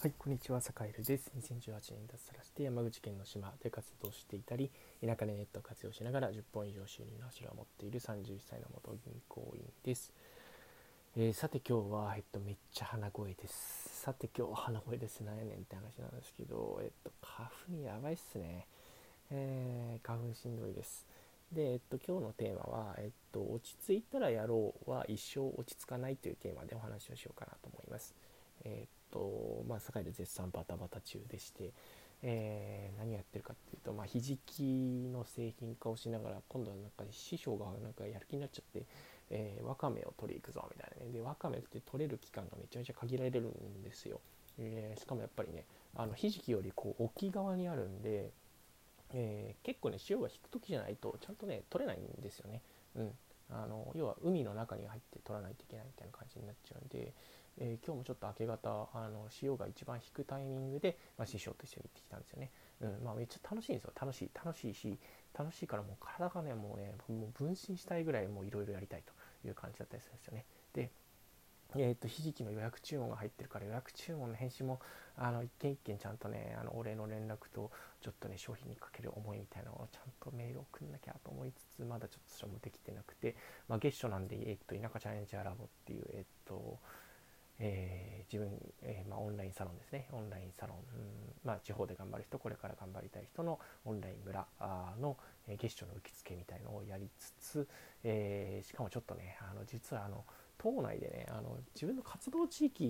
はい、こんにちは、坂井です。2018年脱サラして山口県の島で活動していたり、田舎でネットを活用しながら10本以上収入の柱を持っている31歳の元銀行員です。えーさて今日は、えっと、めっちゃ鼻声です。さて今日は鼻声です。なんやねんって話なんですけど、えっと、花粉やばいっすね。えー花粉しんどいです。で、えっと、今日のテーマは、えっと、落ち着いたらやろうは一生落ち着かないというテーマでお話をしようかなと思います。えっと、まあ、堺で絶賛バタバタ中でして、えー何やってるかっていうと、まあ、ひじきの製品化をしながら、今度はなんか師匠がなんかやる気になっちゃって、えーわかめを取り行くぞみたいなね。で、わかめって取れる期間がめちゃめちゃ限られるんですよ。えーしかもやっぱりね、あのひじきよりこう沖側にあるんで、えー結構ね潮が引く時じゃないとちゃんとね取れないんですよね。うん、あの要は海の中に入って取らないといけないみたいな感じになっちゃうんで、えー今日もちょっと明け方あの潮が一番引くタイミングで、まあ、師匠と一緒に行ってきたんですよね。うんまあ、めっちゃ楽しいんですよ楽しい楽しいし楽しいからもう体がねもうねもう分身したいぐらいもういろいろやりたいという感じだったりするんですよね。でえー、とひじきの予約注文が入ってるから予約注文の返信もあの一件一件ちゃんとねあのお礼の連絡とちょっとね商品にかける思いみたいなのをちゃんとメール送んなきゃと思いつつまだちょっとそれもできてなくて、まあ、月初なんで、えー、と田舎チャレンジャーラボっていうえっ、と自分、えーまあ、オンラインサロンですね。オンラインサロン、まあ、地方で頑張る人これから頑張りたい人のオンライン村の、えー月初の受付みたいのをやりつつ、えーしかもちょっとねあの実はあの島内でねあの自分の活動地域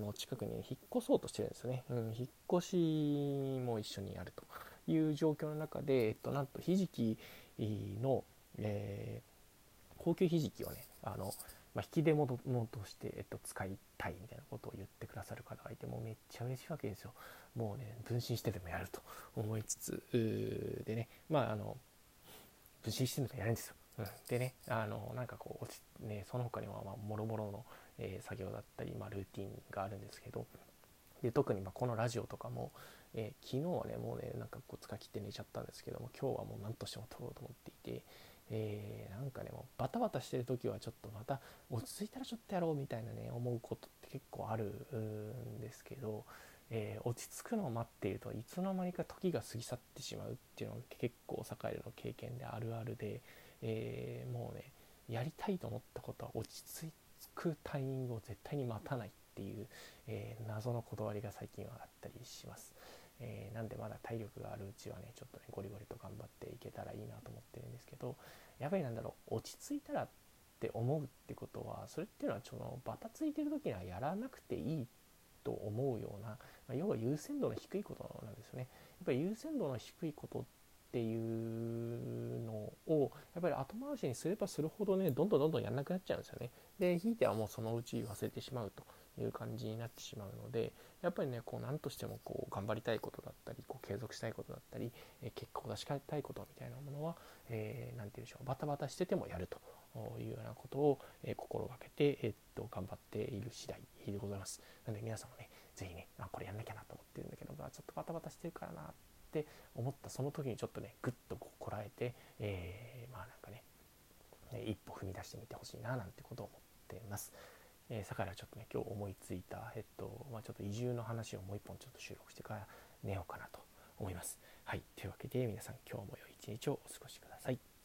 の近くに引っ越そうとしてるんですよね、うん、引っ越しも一緒にやるという状況の中で、えっと、なんとひじきの、えー高級ひじきをねあの、まあ、引き出物として、えっと、使いたいみたいなことを言ってくださる方がいてもうめっちゃ嬉しいわけですよ。もうね分身してでもやると思いつつでねまああの分身してでもやるんですよ、うん、でねあのなんかこうねその他にはまあもろもろの、えー作業だったり、まあ、ルーティンがあるんですけどで特にまこのラジオとかも、えー昨日はねもうねなんかこう使い切って寝ちゃったんですけども今日はもう何としても撮ろうと思っていて、えーなんかねもうバタバタしてる時はちょっとまた落ち着いたらちょっとやろうみたいなね思うことって結構あるんですけど、えー落ち着くのを待っているといつの間にか時が過ぎ去ってしまうっていうのが結構栄での経験であるあるで、えーもうねやりたいと思ったことは落ち着くタイミングを絶対に待たないっていう、え謎のこだわりが最近はあったりします。えーなんでまだ体力があるうちはねちょっとねゴリゴリと頑張っていけたらいいなと思ってるんですけどやっぱりなんだろう落ち着いたらって思うってことはそれっていうのはそのバタついてる時にはやらなくていいと思うような、まあ要は優先度の低いことなんですよね。やっぱり優先度の低いことっていうのをやっぱり後回しにすればするほどねどんどんどんどんやんなくなっちゃうんですよね。でひいてはもうそのうち忘れてしまうという感じになってしまうのでやっぱりねこう何としてもこう頑張りたいことだったりこう継続したいことだったり、え結果を出したいことみたいなものは何、えーて言うんでしょうバタバタしててもやるというようなことを、え心がけて、えっと頑張っている次第でございます。なので皆さんもねぜひねあこれやんなきゃなと思ってるんだけどまあちょっとバタバタしてるからなって思ったその時にちょっとねぐっとここらえて、えーまあなんかね一歩踏み出してみてほしいななんてことを思っています。えー、からちょっとね今日思いついた、えっとまあ、ちょっと移住の話をもう一本ちょっと収録してから寝ようかなと思います。はいというわけで皆さん今日も良い一日をお過ごしください。